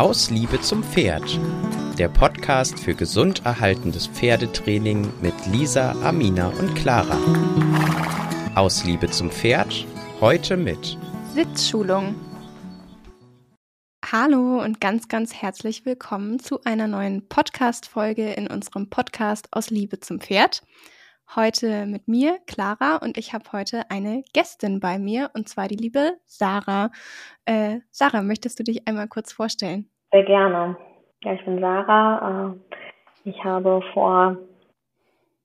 Aus Liebe zum Pferd. Der Podcast für gesund erhaltendes Pferdetraining mit Lisa, Amina und Clara. Aus Liebe zum Pferd. Heute mit Sitzschulung. Hallo und ganz, ganz herzlich willkommen zu einer neuen Podcast-Folge in unserem Podcast Aus Liebe zum Pferd. Heute mit mir, Clara, und ich habe heute eine Gästin bei mir, und zwar die liebe Sarah. Äh, Sarah, möchtest du dich einmal kurz vorstellen? Sehr gerne. Ja, ich bin Sarah. Äh, ich habe vor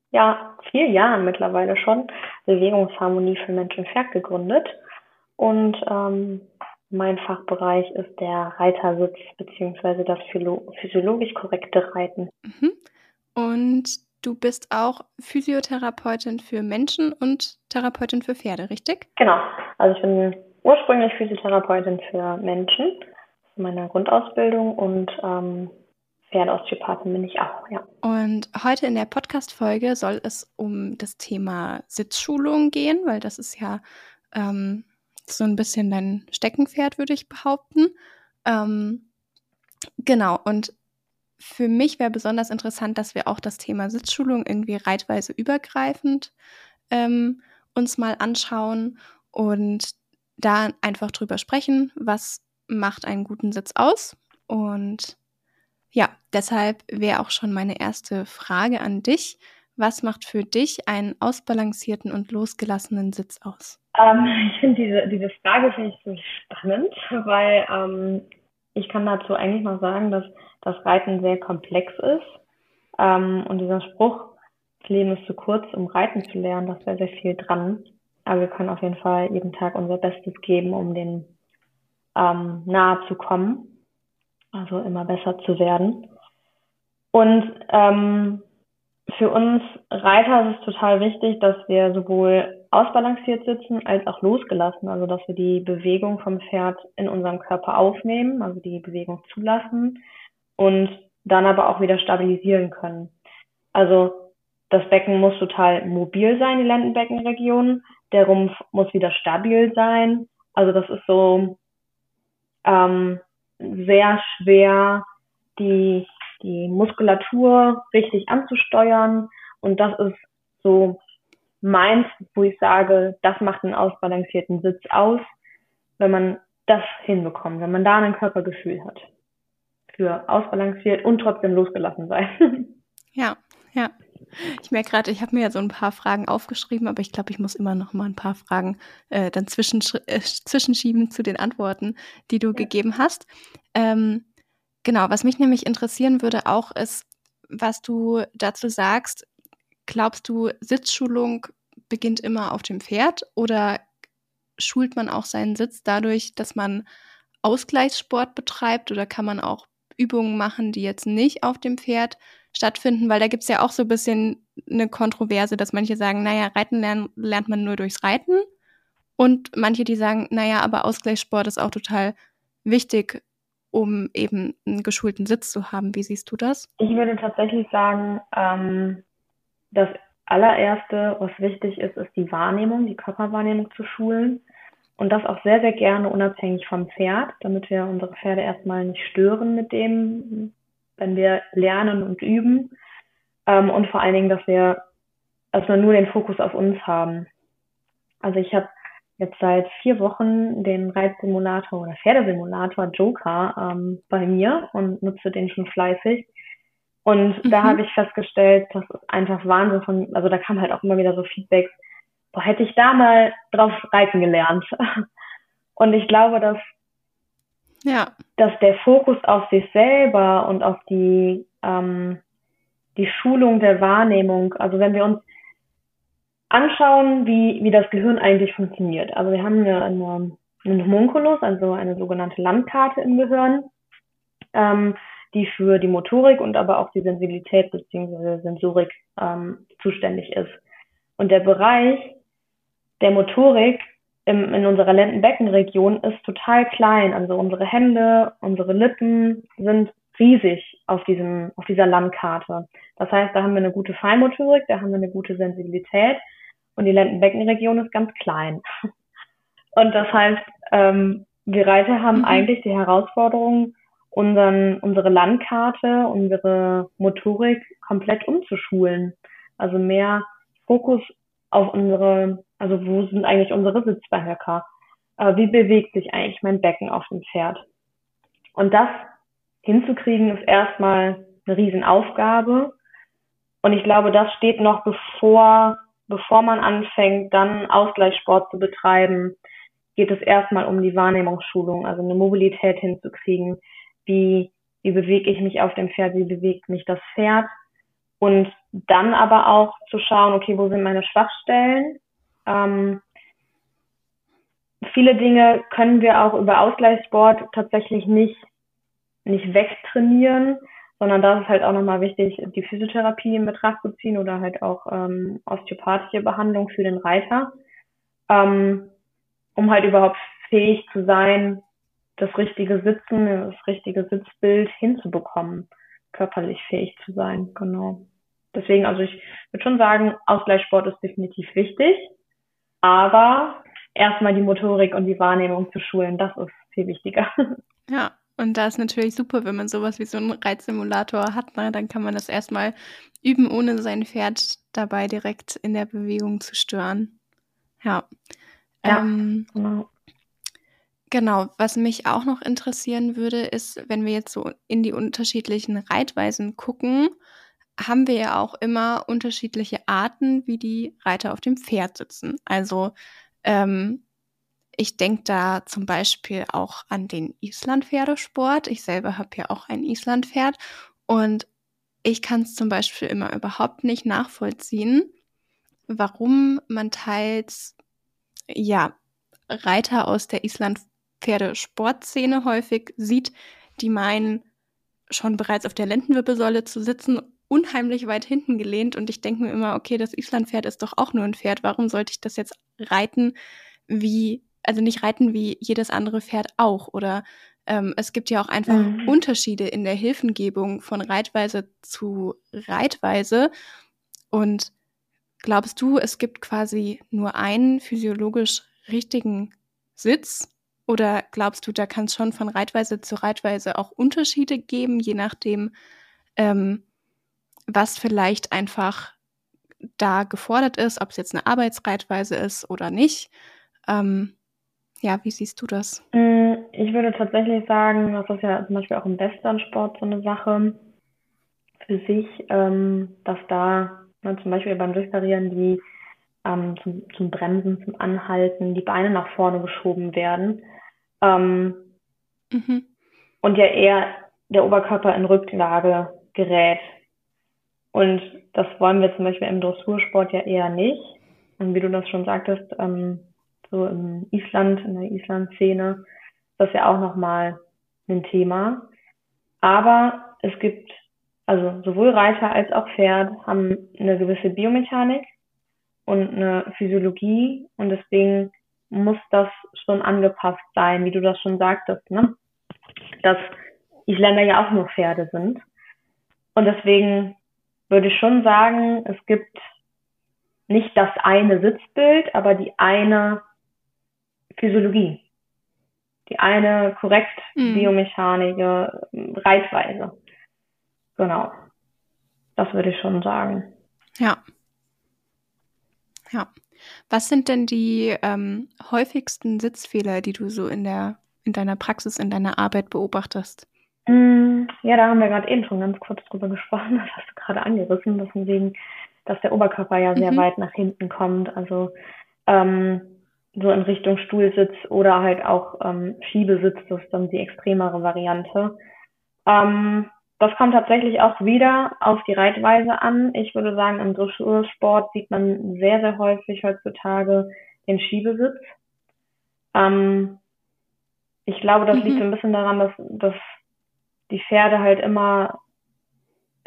ja, vier Jahren mittlerweile schon Bewegungsharmonie für Mensch und Pferd gegründet. Und ähm, mein Fachbereich ist der Reitersitz beziehungsweise das physiologisch korrekte Reiten. Mhm. Und Du bist auch Physiotherapeutin für Menschen und Therapeutin für Pferde, richtig? Genau. Also ich bin ursprünglich Physiotherapeutin für Menschen, meiner Grundausbildung und ähm, Pferdeosteopathin bin ich auch, ja. Und heute in der Podcast-Folge soll es um das Thema Sitzschulung gehen, weil das ist ja ähm, so ein bisschen dein Steckenpferd, würde ich behaupten. Ähm, genau, und für mich wäre besonders interessant, dass wir auch das Thema Sitzschulung irgendwie reitweise übergreifend ähm, uns mal anschauen und da einfach drüber sprechen, was macht einen guten Sitz aus. Und ja, deshalb wäre auch schon meine erste Frage an dich. Was macht für dich einen ausbalancierten und losgelassenen Sitz aus? Ähm, ich finde diese, diese Frage finde ich so spannend, weil ähm, ich kann dazu eigentlich mal sagen, dass das Reiten sehr komplex ist. Ähm, und dieser Spruch, das Leben ist zu kurz, um reiten zu lernen, da ist sehr, viel dran. Aber wir können auf jeden Fall jeden Tag unser Bestes geben, um dem ähm, nahe zu kommen. Also immer besser zu werden. Und ähm, für uns Reiter ist es total wichtig, dass wir sowohl ausbalanciert sitzen als auch losgelassen. Also dass wir die Bewegung vom Pferd in unserem Körper aufnehmen, also die Bewegung zulassen und dann aber auch wieder stabilisieren können. Also das Becken muss total mobil sein, die Lendenbeckenregion. Der Rumpf muss wieder stabil sein. Also das ist so ähm, sehr schwer, die, die Muskulatur richtig anzusteuern. Und das ist so meins, wo ich sage, das macht einen ausbalancierten Sitz aus, wenn man das hinbekommt, wenn man da ein Körpergefühl hat. Für ausbalanciert und trotzdem losgelassen sein. Ja, ja. Ich merke gerade, ich habe mir ja so ein paar Fragen aufgeschrieben, aber ich glaube, ich muss immer noch mal ein paar Fragen äh, dann zwischensch äh, zwischenschieben zu den Antworten, die du ja. gegeben hast. Ähm, genau, was mich nämlich interessieren würde auch ist, was du dazu sagst. Glaubst du, Sitzschulung beginnt immer auf dem Pferd oder schult man auch seinen Sitz dadurch, dass man Ausgleichssport betreibt oder kann man auch Übungen machen, die jetzt nicht auf dem Pferd stattfinden? Weil da gibt es ja auch so ein bisschen eine Kontroverse, dass manche sagen, naja, Reiten lernen, lernt man nur durchs Reiten. Und manche, die sagen, naja, aber Ausgleichssport ist auch total wichtig, um eben einen geschulten Sitz zu haben. Wie siehst du das? Ich würde tatsächlich sagen, ähm, dass allererste, was wichtig ist, ist die Wahrnehmung, die Körperwahrnehmung zu schulen. Und das auch sehr, sehr gerne unabhängig vom Pferd, damit wir unsere Pferde erstmal nicht stören mit dem, wenn wir lernen und üben. Ähm, und vor allen Dingen, dass wir erstmal nur den Fokus auf uns haben. Also ich habe jetzt seit vier Wochen den Reitsimulator oder Pferdesimulator Joker ähm, bei mir und nutze den schon fleißig. Und mhm. da habe ich festgestellt, das ist einfach Wahnsinn von, also da kam halt auch immer wieder so Feedbacks, boah, hätte ich da mal drauf reiten gelernt. Und ich glaube, dass, ja. dass der Fokus auf sich selber und auf die, ähm, die Schulung der Wahrnehmung, also wenn wir uns anschauen, wie, wie das Gehirn eigentlich funktioniert. Also wir haben eine, eine, einen Homunculus, also eine sogenannte Landkarte im Gehirn. Ähm, die für die Motorik und aber auch die Sensibilität bzw. Sensorik ähm, zuständig ist. Und der Bereich der Motorik im, in unserer Lendenbeckenregion ist total klein. Also unsere Hände, unsere Lippen sind riesig auf diesem, auf dieser Landkarte. Das heißt, da haben wir eine gute Feinmotorik, da haben wir eine gute Sensibilität und die Lendenbeckenregion ist ganz klein. Und das heißt, ähm, wir Reiter haben mhm. eigentlich die Herausforderung, unseren, unsere Landkarte, unsere Motorik komplett umzuschulen. Also mehr Fokus auf unsere, also wo sind eigentlich unsere Sitzbehöcker? Äh, wie bewegt sich eigentlich mein Becken auf dem Pferd? Und das hinzukriegen ist erstmal eine Riesenaufgabe. Und ich glaube, das steht noch bevor, bevor man anfängt, dann Ausgleichssport zu betreiben, geht es erstmal um die Wahrnehmungsschulung, also eine Mobilität hinzukriegen. Wie, wie bewege ich mich auf dem Pferd? Wie bewegt mich das Pferd? Und dann aber auch zu schauen, okay, wo sind meine Schwachstellen? Ähm, viele Dinge können wir auch über Ausgleichssport tatsächlich nicht, nicht wegtrainieren, sondern da ist halt auch nochmal wichtig, die Physiotherapie in Betracht zu ziehen oder halt auch ähm, osteopathische Behandlung für den Reiter, ähm, um halt überhaupt fähig zu sein, das richtige Sitzen, das richtige Sitzbild hinzubekommen, körperlich fähig zu sein, genau. Deswegen, also ich würde schon sagen, Ausgleichssport ist definitiv wichtig, aber erstmal die Motorik und die Wahrnehmung zu schulen, das ist viel wichtiger. Ja, und da ist natürlich super, wenn man sowas wie so einen Reizsimulator hat, ne? dann kann man das erstmal üben, ohne sein Pferd dabei direkt in der Bewegung zu stören. Ja. ja ähm, genau. Genau, was mich auch noch interessieren würde, ist, wenn wir jetzt so in die unterschiedlichen Reitweisen gucken, haben wir ja auch immer unterschiedliche Arten, wie die Reiter auf dem Pferd sitzen. Also ähm, ich denke da zum Beispiel auch an den Islandpferdesport. Ich selber habe ja auch ein Islandpferd und ich kann es zum Beispiel immer überhaupt nicht nachvollziehen, warum man teils ja Reiter aus der Islandpferdesportszene häufig sieht, die meinen schon bereits auf der Lendenwirbelsäule zu sitzen unheimlich weit hinten gelehnt und ich denke mir immer, okay, das Islandpferd ist doch auch nur ein Pferd. Warum sollte ich das jetzt reiten wie, also nicht reiten wie jedes andere Pferd auch? Oder ähm, es gibt ja auch einfach mhm. Unterschiede in der Hilfengebung von Reitweise zu Reitweise. Und glaubst du, es gibt quasi nur einen physiologisch richtigen Sitz? Oder glaubst du, da kann es schon von Reitweise zu Reitweise auch Unterschiede geben, je nachdem, ähm, was vielleicht einfach da gefordert ist, ob es jetzt eine Arbeitsreitweise ist oder nicht. Ähm, ja, wie siehst du das? Mm, ich würde tatsächlich sagen, das ist ja zum Beispiel auch im Westernsport so eine Sache für sich, ähm, dass da ne, zum Beispiel beim Durchparieren die ähm, zum, zum, Bremsen, zum Anhalten, die Beine nach vorne geschoben werden. Ähm, mhm. Und ja eher der Oberkörper in Rücklage gerät. Und das wollen wir zum Beispiel im Dressursport ja eher nicht. Und wie du das schon sagtest, ähm, so im Island, in der Island-Szene, ist das ja auch nochmal ein Thema. Aber es gibt, also sowohl Reiter als auch Pferd haben eine gewisse Biomechanik und eine Physiologie und deswegen muss das schon angepasst sein, wie du das schon sagtest, ne? Dass Isländer ja auch nur Pferde sind. Und deswegen würde ich schon sagen, es gibt nicht das eine Sitzbild, aber die eine Physiologie. Die eine korrekt mhm. biomechanische Reitweise. Genau. Das würde ich schon sagen. Ja. Ja. Was sind denn die ähm, häufigsten Sitzfehler, die du so in der in deiner Praxis, in deiner Arbeit beobachtest? Mm, ja, da haben wir gerade eben schon ganz kurz drüber gesprochen. Das hast du gerade angerissen, deswegen, dass der Oberkörper ja sehr mhm. weit nach hinten kommt. Also ähm, so in Richtung Stuhlsitz oder halt auch ähm, Schiebesitz, das ist dann die extremere Variante. Ähm, das kommt tatsächlich auch wieder auf die Reitweise an. Ich würde sagen, im Dressursport sieht man sehr, sehr häufig heutzutage den Schiebesitz. Ähm, ich glaube, das mhm. liegt so ein bisschen daran, dass, dass die Pferde halt immer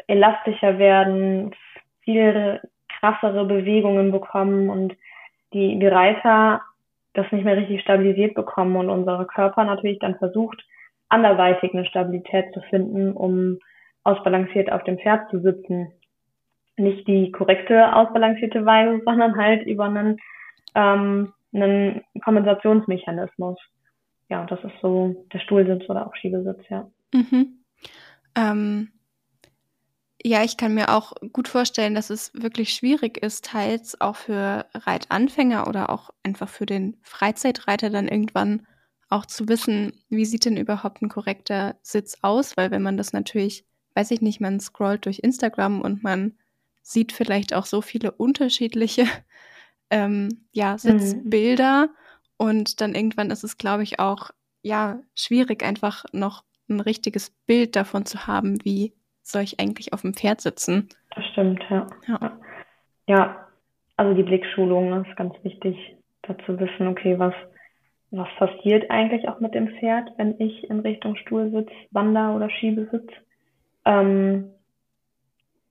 elastischer werden, viel krassere Bewegungen bekommen und die, die Reiter das nicht mehr richtig stabilisiert bekommen und unser Körper natürlich dann versucht, anderweitig eine Stabilität zu finden, um ausbalanciert auf dem Pferd zu sitzen. Nicht die korrekte ausbalancierte Weise, sondern halt über einen, ähm, einen Kompensationsmechanismus. ja, das ist so der Stuhlsitz oder auch Schiebesitz, ja. Mhm. Ähm, ja, ich kann mir auch gut vorstellen, dass es wirklich schwierig ist, teils auch für Reitanfänger oder auch einfach für den Freizeitreiter dann irgendwann auch zu wissen, wie sieht denn überhaupt ein korrekter Sitz aus, weil wenn man das natürlich, weiß ich nicht, man scrollt durch Instagram und man sieht vielleicht auch so viele unterschiedliche ähm, ja, mhm. Sitzbilder mhm. und dann irgendwann ist es, glaube ich, auch ja schwierig, einfach noch ein richtiges Bild davon zu haben, wie soll ich eigentlich auf dem Pferd sitzen. Das stimmt, ja. Ja, ja also die Blickschulung ist ganz wichtig, dazu wissen, okay, was, was passiert eigentlich auch mit dem Pferd, wenn ich in Richtung Stuhlsitz, Wander- oder Schiebesitz? Ähm,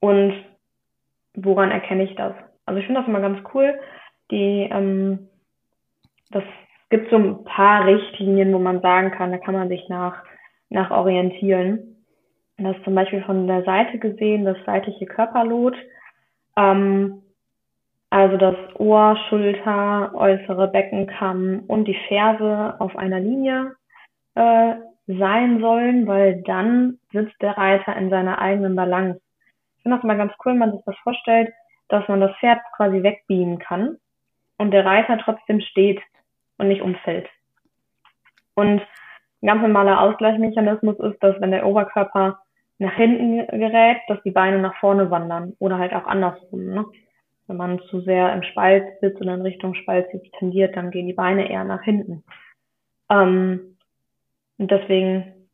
und woran erkenne ich das? Also ich finde das immer ganz cool. Die, ähm, das gibt so ein paar Richtlinien, wo man sagen kann, da kann man sich nach, nach orientieren. Das zum Beispiel von der Seite gesehen, das seitliche Körperlot. Ähm, also das Ohr, Schulter, äußere Beckenkamm und die Ferse auf einer Linie äh, sein sollen, weil dann sitzt der Reiter in seiner eigenen Balance. Ich finde das mal ganz cool, wenn man sich das vorstellt, dass man das Pferd quasi wegbeamen kann und der Reiter trotzdem steht und nicht umfällt. Und ein ganz normaler Ausgleichsmechanismus ist, dass wenn der Oberkörper nach hinten gerät, dass die Beine nach vorne wandern oder halt auch andersrum. Ne? Wenn man zu sehr im Spalt sitzt oder in Richtung Spalt sitzt, tendiert, dann gehen die Beine eher nach hinten. Ähm, und deswegen,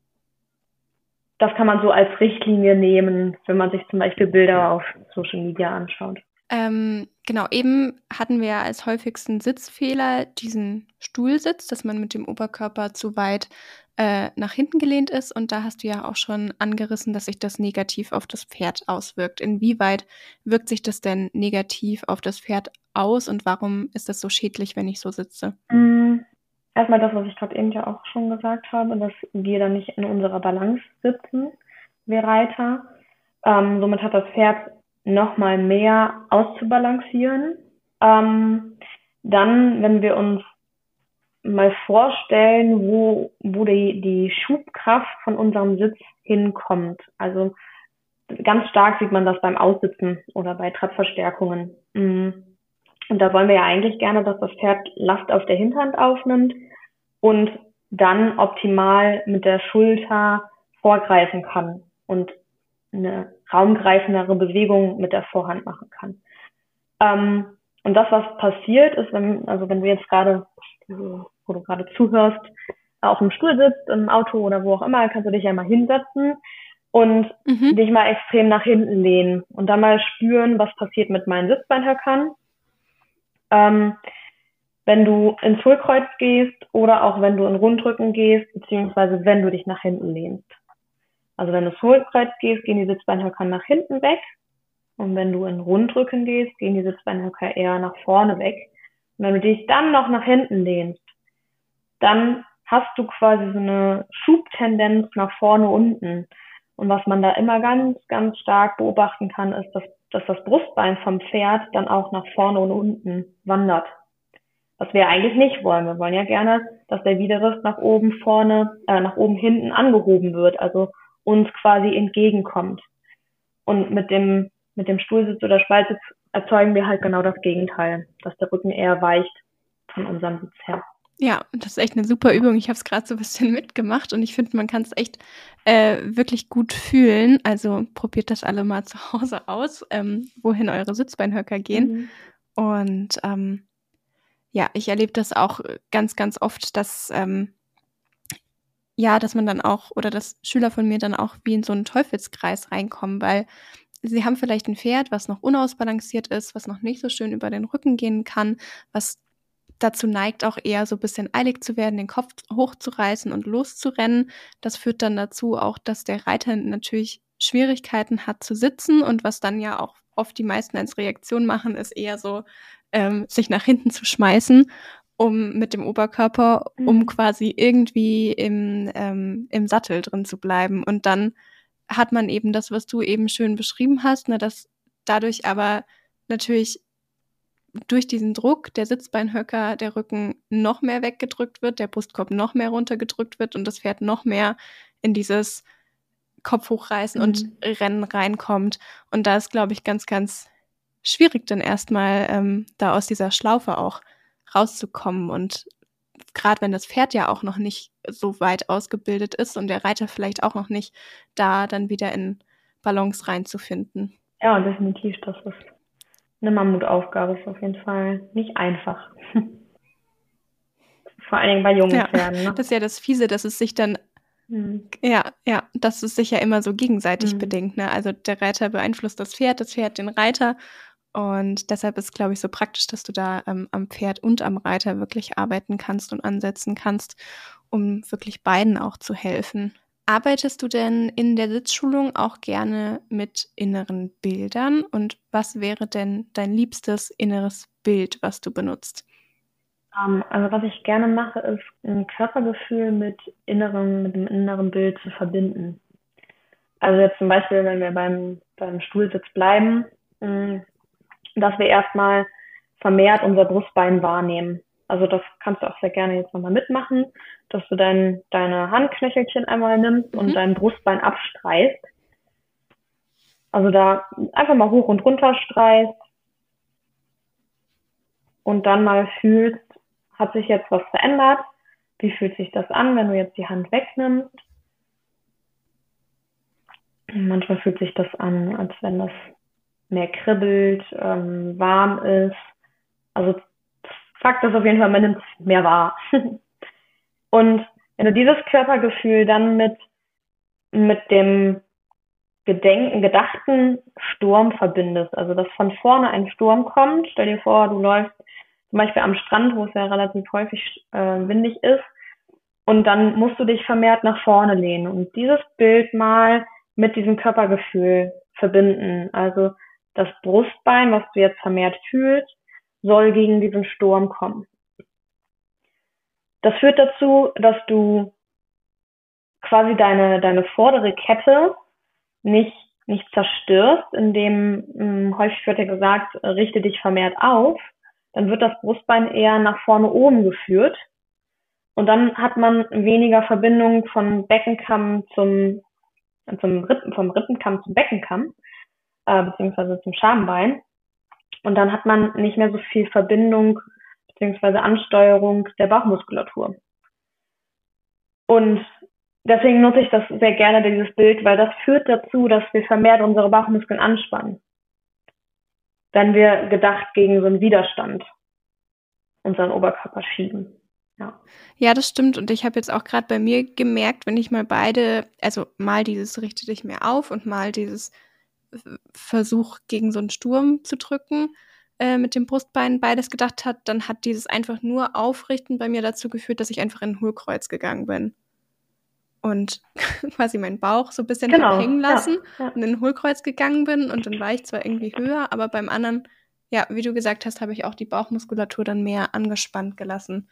das kann man so als Richtlinie nehmen, wenn man sich zum Beispiel Bilder auf Social Media anschaut. Ähm, genau, eben hatten wir als häufigsten Sitzfehler diesen Stuhlsitz, dass man mit dem Oberkörper zu weit äh, nach hinten gelehnt ist. Und da hast du ja auch schon angerissen, dass sich das negativ auf das Pferd auswirkt. Inwieweit wirkt sich das denn negativ auf das Pferd aus und warum ist das so schädlich, wenn ich so sitze? Mm, erstmal das, was ich gerade eben ja auch schon gesagt habe, dass wir dann nicht in unserer Balance sitzen, wir Reiter. Ähm, somit hat das Pferd nochmal mehr auszubalancieren. Ähm, dann, wenn wir uns mal vorstellen, wo, wo die, die Schubkraft von unserem Sitz hinkommt. Also ganz stark sieht man das beim Aussitzen oder bei Treppverstärkungen. Mm. Und da wollen wir ja eigentlich gerne, dass das Pferd Last auf der Hinterhand aufnimmt und dann optimal mit der Schulter vorgreifen kann und eine raumgreifendere Bewegung mit der Vorhand machen kann. Ähm, und das, was passiert, ist, wenn, also wenn du jetzt gerade wo du gerade zuhörst, auf dem Stuhl sitzt, im Auto oder wo auch immer, kannst du dich ja mal hinsetzen und mhm. dich mal extrem nach hinten lehnen und dann mal spüren, was passiert mit meinen Sitzbeinhöckern. Ähm, wenn du ins Hohlkreuz gehst oder auch wenn du in Rundrücken gehst, beziehungsweise wenn du dich nach hinten lehnst. Also wenn du ins Hohlkreuz gehst, gehen die Sitzbeinhöcker nach hinten weg. Und wenn du in Rundrücken gehst, gehen die Sitzbeinhöcker eher nach vorne weg. Und wenn du dich dann noch nach hinten lehnst, dann hast du quasi so eine Schubtendenz nach vorne unten. Und was man da immer ganz, ganz stark beobachten kann, ist, dass, dass das Brustbein vom Pferd dann auch nach vorne und unten wandert. Was wir eigentlich nicht wollen. Wir wollen ja gerne, dass der Widerriss nach oben vorne, äh, nach oben hinten angehoben wird, also uns quasi entgegenkommt. Und mit dem, mit dem Stuhlsitz oder Spaltsitz erzeugen wir halt genau das Gegenteil, dass der Rücken eher weicht von unserem Sitz her. Ja, das ist echt eine super Übung. Ich habe es gerade so ein bisschen mitgemacht und ich finde, man kann es echt äh, wirklich gut fühlen. Also probiert das alle mal zu Hause aus, ähm, wohin eure Sitzbeinhöcker gehen. Mhm. Und ähm, ja, ich erlebe das auch ganz, ganz oft, dass ähm, ja, dass man dann auch oder dass Schüler von mir dann auch wie in so einen Teufelskreis reinkommen, weil sie haben vielleicht ein Pferd, was noch unausbalanciert ist, was noch nicht so schön über den Rücken gehen kann, was dazu neigt, auch eher so ein bisschen eilig zu werden, den Kopf hochzureißen und loszurennen. Das führt dann dazu auch, dass der Reiter natürlich Schwierigkeiten hat zu sitzen und was dann ja auch oft die meisten als Reaktion machen, ist eher so, ähm, sich nach hinten zu schmeißen, um mit dem Oberkörper, um mhm. quasi irgendwie im, ähm, im Sattel drin zu bleiben. Und dann hat man eben das, was du eben schön beschrieben hast, ne, dass dadurch aber natürlich durch diesen Druck der Sitzbeinhöcker der Rücken noch mehr weggedrückt wird, der Brustkorb noch mehr runtergedrückt wird und das Pferd noch mehr in dieses Kopf hochreißen mhm. und Rennen reinkommt. Und da ist, glaube ich, ganz, ganz schwierig, dann erstmal ähm, da aus dieser Schlaufe auch rauszukommen. Und gerade wenn das Pferd ja auch noch nicht so weit ausgebildet ist und der Reiter vielleicht auch noch nicht da, dann wieder in Balance reinzufinden. Ja, definitiv. Das ist eine Mammutaufgabe, ist auf jeden Fall nicht einfach. Vor allen Dingen bei jungen ja, Pferden. Ne? Das ist ja das Fiese, dass es sich dann Mhm. Ja, ja, das ist sicher immer so gegenseitig mhm. bedingt. Ne? Also der Reiter beeinflusst das Pferd, das Pferd den Reiter. Und deshalb ist, glaube ich, so praktisch, dass du da ähm, am Pferd und am Reiter wirklich arbeiten kannst und ansetzen kannst, um wirklich beiden auch zu helfen. Arbeitest du denn in der Sitzschulung auch gerne mit inneren Bildern? Und was wäre denn dein liebstes inneres Bild, was du benutzt? Ähm, also was ich gerne mache, ist ein Körpergefühl mit innerem, mit dem inneren Bild zu verbinden. Also jetzt zum Beispiel, wenn wir beim, beim Stuhlsitz bleiben, mm, dass wir erstmal vermehrt unser Brustbein wahrnehmen. Also das kannst du auch sehr gerne jetzt nochmal mitmachen, dass du dein, deine Handknöchelchen einmal nimmst mhm. und dein Brustbein abstreichst. Also da einfach mal hoch und runter streichst und dann mal fühlst, hat sich jetzt was verändert? Wie fühlt sich das an, wenn du jetzt die Hand wegnimmst? Manchmal fühlt sich das an, als wenn das mehr kribbelt, ähm, warm ist. Also Fakt ist auf jeden Fall, man nimmt es mehr wahr. Und wenn du dieses Körpergefühl dann mit, mit dem Gedenken, gedachten Sturm verbindest, also dass von vorne ein Sturm kommt, stell dir vor, du läufst zum Beispiel am Strand, wo es ja relativ häufig äh, windig ist. Und dann musst du dich vermehrt nach vorne lehnen und dieses Bild mal mit diesem Körpergefühl verbinden. Also das Brustbein, was du jetzt vermehrt fühlst, soll gegen diesen Sturm kommen. Das führt dazu, dass du quasi deine, deine vordere Kette nicht, nicht zerstörst, indem mh, hm, häufig wird ja gesagt, richte dich vermehrt auf, dann wird das Brustbein eher nach vorne oben geführt. Und dann hat man weniger Verbindung von Beckenkamm zum, zum Rippen, vom Rippenkamm zum Beckenkamm, äh, beziehungsweise zum Schambein. Und dann hat man nicht mehr so viel Verbindung beziehungsweise Ansteuerung der Bauchmuskulatur. Und deswegen nutze ich das sehr gerne, dieses Bild, weil das führt dazu, dass wir vermehrt unsere Bauchmuskeln anspannen wenn wir gedacht gegen so einen Widerstand unseren Oberkörper schieben. Ja. ja, das stimmt. Und ich habe jetzt auch gerade bei mir gemerkt, wenn ich mal beide, also mal dieses richte dich mehr auf und mal dieses Versuch gegen so einen Sturm zu drücken äh, mit dem Brustbein beides gedacht hat, dann hat dieses einfach nur Aufrichten bei mir dazu geführt, dass ich einfach in ein Hohlkreuz gegangen bin und quasi meinen Bauch so ein bisschen genau, hängen lassen ja, ja. und in ein Hohlkreuz gegangen bin und dann war ich zwar irgendwie höher, aber beim anderen, ja, wie du gesagt hast, habe ich auch die Bauchmuskulatur dann mehr angespannt gelassen.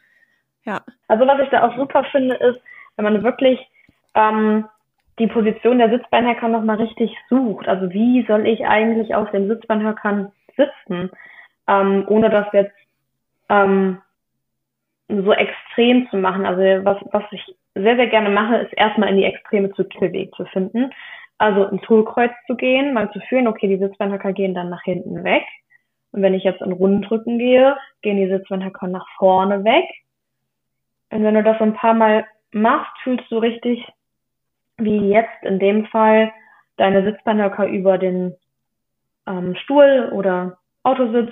Ja. Also was ich da auch super finde, ist, wenn man wirklich ähm, die Position der Sitzbeinhöcker nochmal richtig sucht. Also wie soll ich eigentlich auf den Sitzbeinhöckern sitzen, ähm, ohne das jetzt ähm, so extrem zu machen. Also was, was ich sehr, sehr gerne mache, ist erstmal in die Extreme zu Kippelweg zu finden. Also ins Hohlkreuz zu gehen, mal zu fühlen, okay, die Sitzbeinhöcker gehen dann nach hinten weg. Und wenn ich jetzt in Rundrücken gehe, gehen die Sitzbeinhöcker nach vorne weg. Und wenn du das so ein paar Mal machst, fühlst du richtig, wie jetzt in dem Fall deine Sitzbeinhöcker über den ähm, Stuhl oder Autositz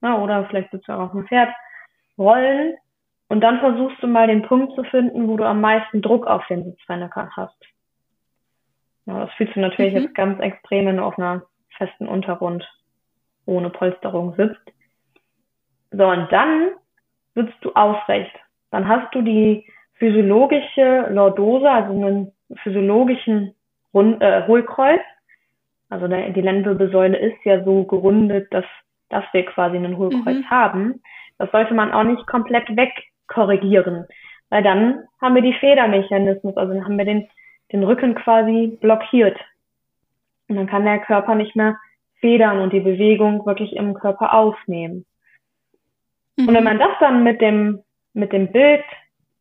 na, oder vielleicht sitzt du auch auf dem Pferd rollen und dann versuchst du mal den Punkt zu finden, wo du am meisten Druck auf den Sitzbeinhöcker hast. Ja, das fühlst du natürlich mhm. jetzt ganz extrem, wenn du auf einer festen Untergrund ohne Polsterung sitzt. So, und dann sitzt du aufrecht. Dann hast du die physiologische Lordose, also einen physiologischen Rund, äh, Hohlkreuz. Also der, die Lendenwirbelsäule ist ja so gerundet, dass, dass wir quasi einen Hohlkreuz mhm. haben. Das sollte man auch nicht komplett weg korrigieren. Weil dann haben wir die Federmechanismus, also dann haben wir den, den Rücken quasi blockiert. Und dann kann der Körper nicht mehr federn und die Bewegung wirklich im Körper aufnehmen. Mhm. Und wenn man das dann mit dem, mit dem Bild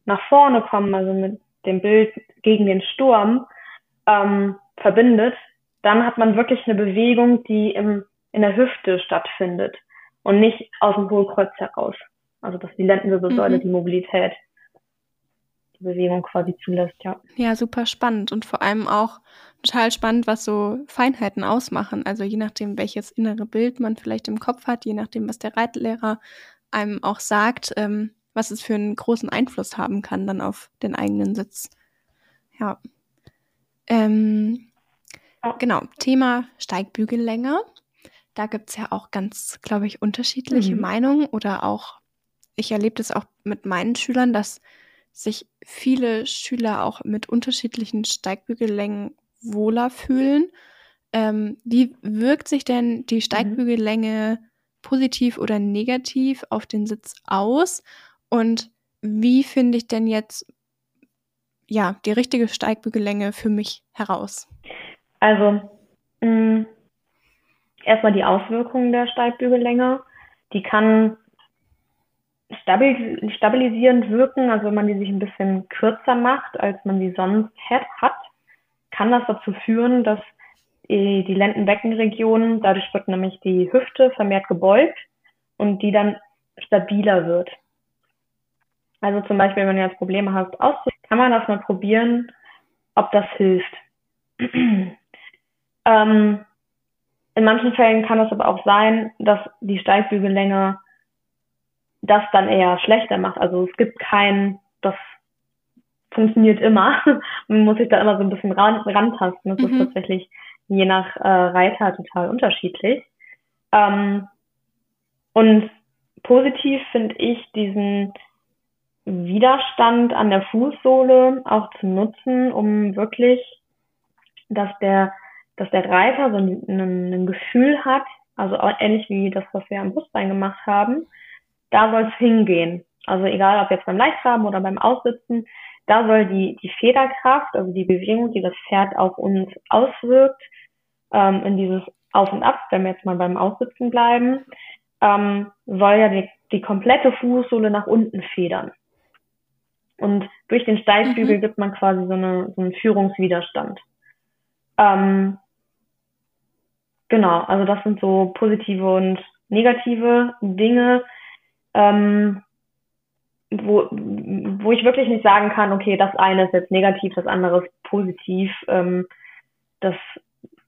nach vorne kommt, also mit dem Bild gegen den Sturm, ähm, verbindet, dann hat man wirklich eine Bewegung, die im, in der Hüfte stattfindet und nicht aus dem Hohlkreuz heraus. Also dass die Lendenwirbelsäule mhm. die Mobilität, die Bewegung quasi zulässt, ja. Ja, super spannend und vor allem auch total spannend, was so Feinheiten ausmachen. Also je nachdem, welches innere Bild man vielleicht im Kopf hat, je nachdem, was der Reitlehrer einem auch sagt, ähm, was es für einen großen Einfluss haben kann dann auf den eigenen Sitz. Ja. Ähm, genau, Thema Steigbügellänge. Da gibt es ja auch ganz, glaube ich, unterschiedliche mhm. Meinungen oder auch, ich erlebe das auch mit meinen Schülern, dass sich viele Schüler auch mit unterschiedlichen Steigbügellängen wohler fühlen. Ähm, wie wirkt sich denn die mhm. Steigbügellänge mhm. positiv oder negativ auf den Sitz aus? Und wie finde ich denn jetzt ja die richtige Steigbügellänge für mich heraus? Also mh, mm, erstmal die Auswirkungen der Steigbügellänge. Die kann stabilisierend wirken, also wenn man die sich ein bisschen kürzer macht, als man sie sonst hat, kann das dazu führen, dass die Lendenbeckenregion, dadurch wird nämlich die Hüfte vermehrt gebeugt und die dann stabiler wird. Also zum Beispiel, wenn du jetzt Probleme hast, auszuziehen, kann man das mal probieren, ob das hilft. ähm, in manchen Fällen kann es aber auch sein, dass die Steigbügellänge das dann eher schlechter macht. Also es gibt kein, das funktioniert immer. Man muss sich da immer so ein bisschen ran, rantasten. Das mhm. ist tatsächlich je nach äh, Reiter total unterschiedlich. Ähm, und positiv finde ich diesen Widerstand an der Fußsohle auch zu nutzen, um wirklich, dass der dass der Reiter so ein, ein, Gefühl hat, also ähnlich wie das, was wir am Brustbein gemacht haben, da soll es hingehen. Also egal, ob jetzt beim Leichttraben oder beim Aussitzen, da soll die, die Federkraft, also die Bewegung, die das Pferd auf uns auswirkt, ähm, in dieses Auf und Ab, wenn wir jetzt mal beim Aussitzen bleiben, ähm, soll ja die, die komplette Fußsohle nach unten federn. Und durch den Steigbügel mhm. gibt man quasi so, eine, so einen Führungswiderstand. Ähm, Genau, also das sind so positive und negative Dinge, ähm, wo, wo ich wirklich nicht sagen kann, okay, das eine ist jetzt negativ, das andere ist positiv. Ähm, das,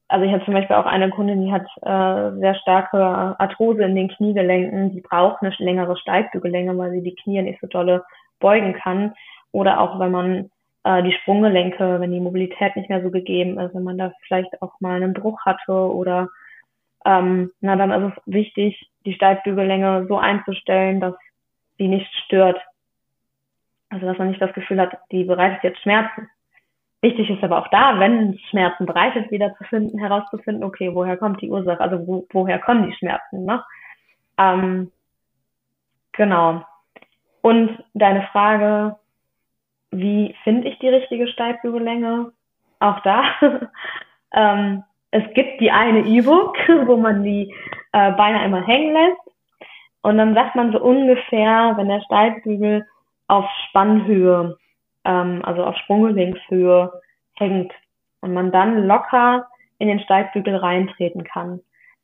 also ich habe zum Beispiel auch eine Kundin, die hat äh, sehr starke Arthrose in den Kniegelenken, die braucht eine längere Steigbügellänge, weil sie die Knie nicht so dolle beugen kann. Oder auch wenn man äh, die Sprunggelenke, wenn die Mobilität nicht mehr so gegeben ist, wenn man da vielleicht auch mal einen Bruch hatte oder ähm, na dann ist es wichtig, die Steigbügellänge so einzustellen, dass sie nicht stört. Also dass man nicht das Gefühl hat, die bereitet jetzt Schmerzen. Wichtig ist aber auch da, wenn Schmerzen bereitet, wieder zu finden, herauszufinden, okay, woher kommt die Ursache, also wo, woher kommen die Schmerzen, ne? Ähm, genau. Und deine Frage, wie finde ich die richtige Steigbügellänge? Auch da. ähm, es gibt die eine Übung, wo man die äh, Beine einmal hängen lässt. Und dann sagt man so ungefähr, wenn der Steigbügel auf Spannhöhe, ähm, also auf Sprunggelenkszhöhe hängt und man dann locker in den Steigbügel reintreten kann,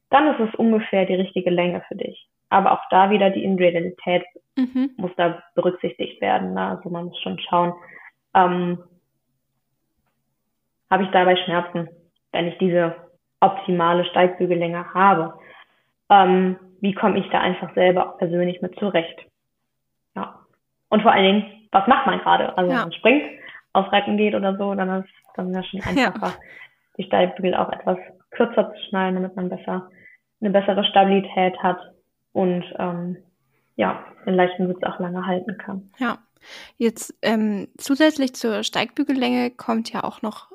dann ist es ungefähr die richtige Länge für dich. Aber auch da wieder die Individualität mhm. muss da berücksichtigt werden. Ne? Also man muss schon schauen, ähm, habe ich dabei Schmerzen, wenn ich diese optimale Steigbügellänge habe? Ähm, wie komme ich da einfach selber auch persönlich mit zurecht? Ja. Und vor allen Dingen, was macht man gerade? Also ja. man springt, aufs Reiten geht oder so, dann ist dann ist schon einfacher, ja. die Steigbügel auch etwas kürzer zu schneiden, damit man besser eine bessere Stabilität hat und ähm, ja, den leichten Sitz auch lange halten kann. Ja. Jetzt ähm, zusätzlich zur Steigbügellänge kommt ja auch noch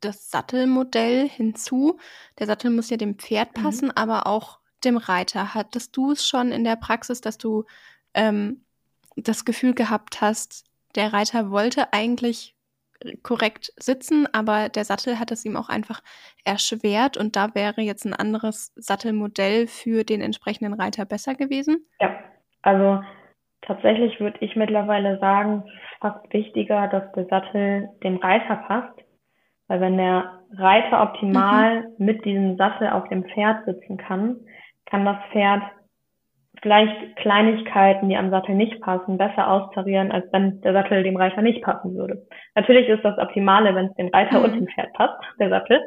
das Sattelmodell hinzu. Der Sattel muss ja dem Pferd mhm. passen, mhm. aber auch dem Reiter. Hattest du es schon in der Praxis, dass du ähm, das Gefühl gehabt hast, der Reiter wollte eigentlich korrekt sitzen, aber der Sattel hat es ihm auch einfach erschwert und da wäre jetzt ein anderes Sattelmodell für den entsprechenden Reiter besser gewesen? Ja, Also tatsächlich würde ich mittlerweile sagen, fast wichtiger, dass der Sattel dem Reiter passt. Weil wenn der Reiter optimal mhm. mit diesem Sattel auf dem Pferd sitzen kann, kann das Pferd vielleicht Kleinigkeiten, die am Sattel nicht passen, besser austarieren, als wenn der Sattel dem Reiter nicht passen würde. Natürlich ist das Optimale, wenn es dem Reiter mhm. und dem Pferd passt, der Sattel.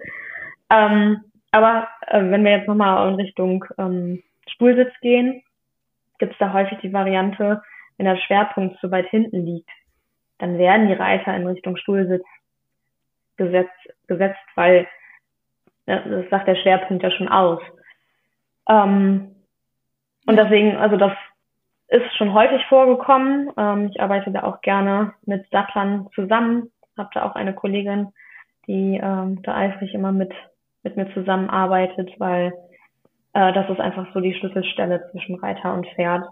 Ähm, aber äh, wenn wir jetzt nochmal in Richtung ähm, Stuhlsitz gehen, gibt es da häufig die Variante, wenn der Schwerpunkt zu weit hinten liegt, dann werden die Reiter in Richtung Stuhlsitz gesetzt, gesetzt weil ja, das sagt der Schwerpunkt ja schon aus. Ähm, und deswegen, also das ist schon häufig vorgekommen. Ähm, ich arbeite da auch gerne mit Sattlern zusammen. Habe da auch eine Kollegin, die ähm, da eifrig immer mit, mit mir zusammenarbeitet, weil äh, das ist einfach so die Schlüsselstelle zwischen Reiter und Pferd.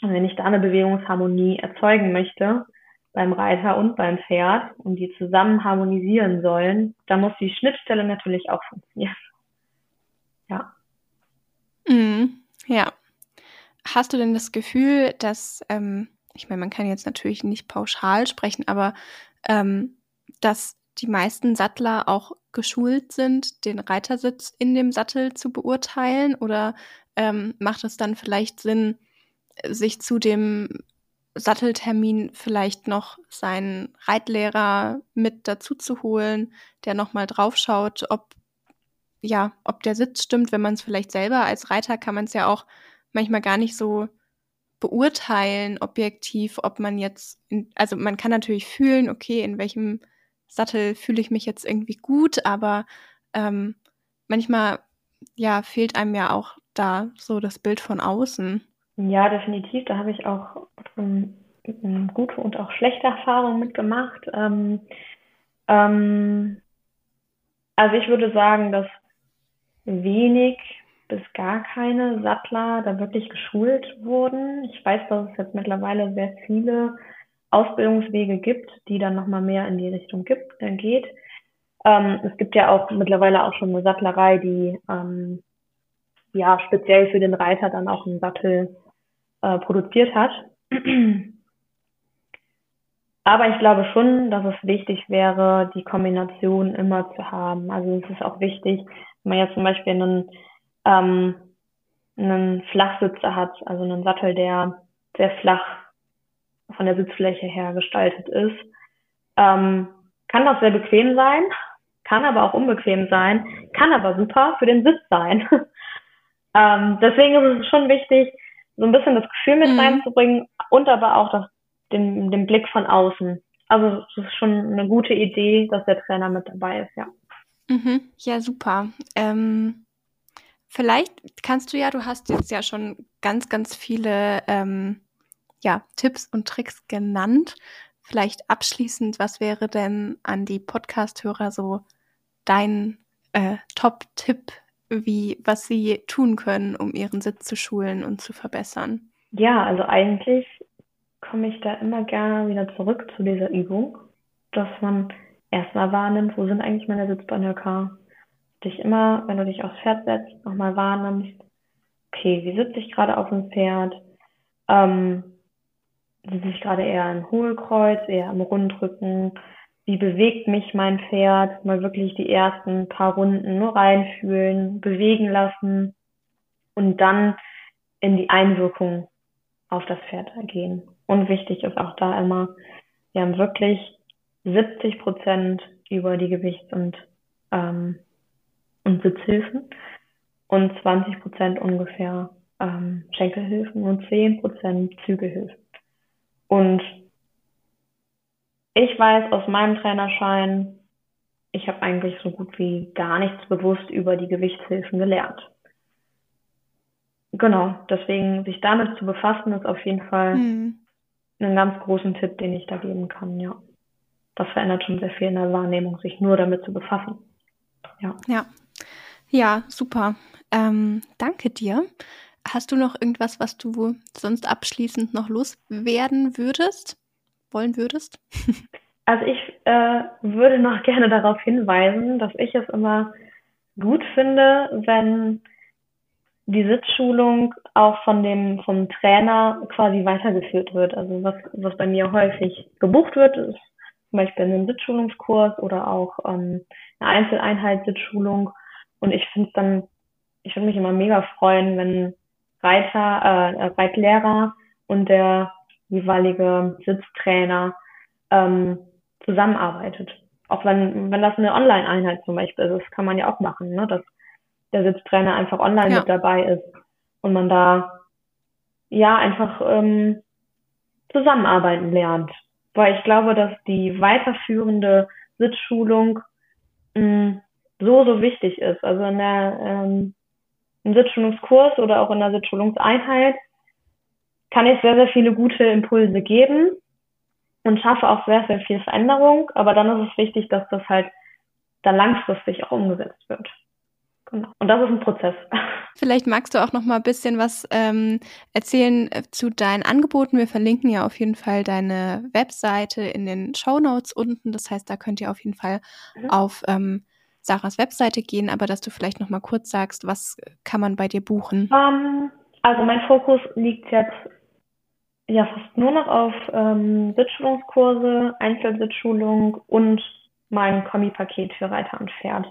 Und wenn ich da eine Bewegungsharmonie erzeugen möchte, beim Reiter und beim Pferd und die zusammen harmonisieren sollen, dann muss die Schnittstelle natürlich auch funktionieren. Ja. Mhm. Ja. Hast du denn das Gefühl, dass, ähm, ich meine, man kann jetzt natürlich nicht pauschal sprechen, aber ähm, dass die meisten Sattler auch geschult sind, den Reitersitz in dem Sattel zu beurteilen? Oder ähm, macht es dann vielleicht Sinn, sich zu dem Satteltermin vielleicht noch seinen Reitlehrer mit dazu zu holen, der nochmal drauf schaut, ob ja, ob der Sitz stimmt, wenn man es vielleicht selber als Reiter kann man es ja auch manchmal gar nicht so beurteilen, objektiv, ob man jetzt, in, also man kann natürlich fühlen, okay, in welchem Sattel fühle ich mich jetzt irgendwie gut, aber ähm, manchmal ja fehlt einem ja auch da so das Bild von außen. Ja, definitiv. Da habe ich auch ähm, gute und auch schlechte Erfahrungen mitgemacht. Ähm, ähm, also ich würde sagen, dass wenig bis gar keine Sattler da wirklich geschult wurden. Ich weiß, dass es jetzt mittlerweile sehr viele Ausbildungswege gibt, die dann nochmal mehr in die Richtung gibt, äh, geht. Ähm, es gibt ja auch mittlerweile auch schon eine Sattlerei, die ähm, ja speziell für den Reiter dann auch einen Sattel äh, produziert hat. Aber ich glaube schon, dass es wichtig wäre, die Kombination immer zu haben. Also es ist auch wichtig, wenn man jetzt zum Beispiel einen, ähm, einen Flachsitzer hat, also einen Sattel, der sehr flach von der Sitzfläche her gestaltet ist, ähm, kann das sehr bequem sein, kann aber auch unbequem sein, kann aber super für den Sitz sein. ähm, deswegen ist es schon wichtig, so ein bisschen das Gefühl mit mhm. reinzubringen und aber auch das, den, den Blick von außen. Also es ist schon eine gute Idee, dass der Trainer mit dabei ist, ja. Mhm. Ja, super. Ähm, vielleicht kannst du ja, du hast jetzt ja schon ganz, ganz viele ähm, ja, Tipps und Tricks genannt. Vielleicht abschließend, was wäre denn an die Podcast-Hörer so dein äh, Top-Tipp, wie was sie tun können, um ihren Sitz zu schulen und zu verbessern? Ja, also eigentlich komme ich da immer gerne wieder zurück zu dieser Übung, dass man erstmal wahrnimmt, wo sind eigentlich meine Sitzbanöcker. Dich immer, wenn du dich aufs Pferd setzt, nochmal wahrnimmst, okay, wie sitze ich gerade auf dem Pferd? Ähm, sitze ich gerade eher im Hohlkreuz, eher im Rundrücken? Wie bewegt mich mein Pferd? Mal wirklich die ersten paar Runden nur reinfühlen, bewegen lassen und dann in die Einwirkung auf das Pferd gehen. Und wichtig ist auch da immer, wir haben wirklich 70 Prozent über die Gewichts- und, ähm, und Sitzhilfen und 20 Prozent ungefähr ähm, Schenkelhilfen und 10 Prozent Zügelhilfen. Und ich weiß aus meinem Trainerschein, ich habe eigentlich so gut wie gar nichts bewusst über die Gewichtshilfen gelernt. Genau, deswegen sich damit zu befassen, ist auf jeden Fall mhm. ein ganz großen Tipp, den ich da geben kann, ja das verändert schon sehr viel in der Wahrnehmung, sich nur damit zu befassen. Ja. Ja, ja super. Ähm, danke dir. Hast du noch irgendwas, was du sonst abschließend noch loswerden würdest, wollen würdest? Also ich äh, würde noch gerne darauf hinweisen, dass ich es immer gut finde, wenn die Sitzschulung auch von dem vom Trainer quasi weitergeführt wird. Also was, was bei mir häufig gebucht wird, ist zum Beispiel ein Sitzschulungskurs oder auch ähm, eine Einzeleinheit Sitzschulung. Und ich finde dann, ich würde mich immer mega freuen, wenn Reiter, äh, Reitlehrer und der jeweilige Sitztrainer ähm, zusammenarbeitet. Auch wenn, wenn das eine Online-Einheit zum Beispiel ist, das kann man ja auch machen, ne? dass der Sitztrainer einfach online ja. mit dabei ist und man da ja einfach ähm, zusammenarbeiten lernt. Weil ich glaube, dass die weiterführende Sitzschulung mh, mm, so, so wichtig ist. Also in der ähm, im Sitzschulungskurs oder auch in der Sitzschulungseinheit kann ich sehr, sehr viele gute Impulse geben und schaffe auch sehr, sehr viel Veränderung. Aber dann ist es wichtig, dass das halt dann langfristig auch umgesetzt wird. Genau. Und das ist ein Prozess. Vielleicht magst du auch noch mal ein bisschen was ähm, erzählen äh, zu deinen Angeboten. Wir verlinken ja auf jeden Fall deine Webseite in den Show Notes unten. Das heißt, da könnt ihr auf jeden Fall mhm. auf ähm, Sarahs Webseite gehen, aber dass du vielleicht noch mal kurz sagst, was kann man bei dir buchen? Um, ähm, also mein Fokus liegt jetzt ja fast nur noch auf ähm, Sitzschulungskurse, Einzelsitzschulung und mein Kombi-Paket für Reiter und Pferd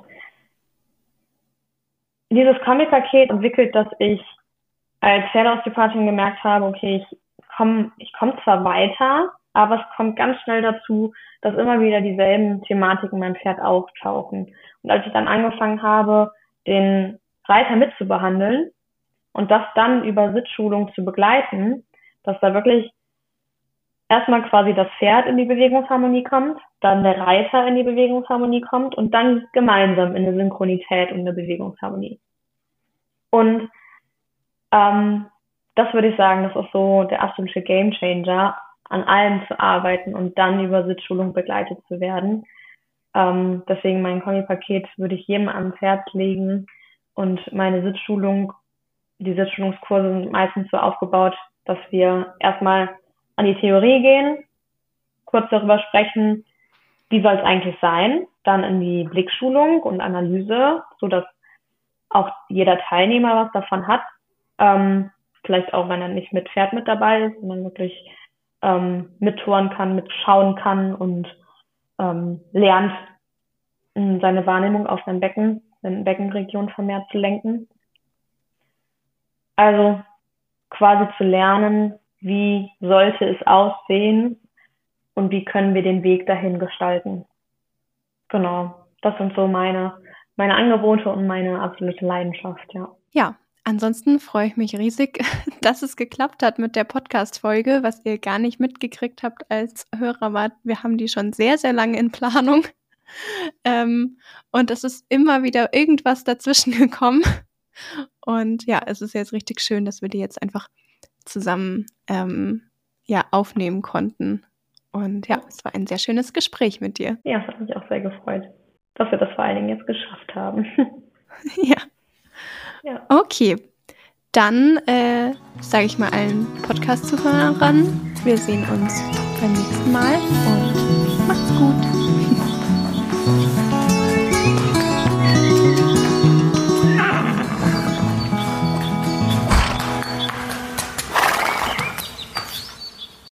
dieses Comic-Paket entwickelt, dass ich als Pferdeosteopathin gemerkt habe, okay, ich komme ich komm zwar weiter, aber es kommt ganz schnell dazu, dass immer wieder dieselben Thematiken beim Pferd auftauchen. Und als ich dann angefangen habe, den Reiter mitzubehandeln und das dann über Sitzschulung zu begleiten, dass da wirklich erstmal quasi das Pferd in die Bewegungsharmonie kommt, dann der Reiter in die Bewegungsharmonie kommt und dann gemeinsam in eine Synchronität und eine Bewegungsharmonie. Und ähm, das würde ich sagen, das ist so der absolute Gamechanger, an allem zu arbeiten und dann über Sitzschulung begleitet zu werden. Ähm, deswegen mein Kombi-Paket würde ich jedem ans Herz legen und meine Sitzschulung, die Sitzschulungskurse sind meistens so aufgebaut, dass wir erstmal an die Theorie gehen, kurz darüber sprechen, wie soll es eigentlich sein, dann in die Blickschulung und Analyse, so dass auch jeder Teilnehmer was davon hat. Ähm, vielleicht auch, wenn er nicht mit Pferd mit dabei ist, sondern wirklich ähm, mittouren kann, mitschauen kann und ähm, lernt, seine Wahrnehmung auf sein Becken, seine Beckenregion vermehrt zu lenken. Also quasi zu lernen, wie sollte es aussehen und wie können wir den Weg dahin gestalten. Genau, das sind so meine, meine Angebote und meine absolute Leidenschaft, ja. Ja, Ansonsten freue ich mich riesig, dass es geklappt hat mit der Podcast-Folge, was ihr gar nicht mitgekriegt habt als Hörer war. Wir haben die schon sehr, sehr lange in Planung. Ähm, und es ist immer wieder irgendwas dazwischen gekommen. Und ja, es ist jetzt richtig schön, dass wir die jetzt einfach zusammen ähm, ja, aufnehmen konnten. Und ja, es war ein sehr schönes Gespräch mit dir. Ja, es hat mich auch sehr gefreut, dass wir das vor allen Dingen jetzt geschafft haben. ja. ja. Okay. Dann äh, sage ich mal allen Podcast-Zuhörern, wir sehen uns beim nächsten Mal und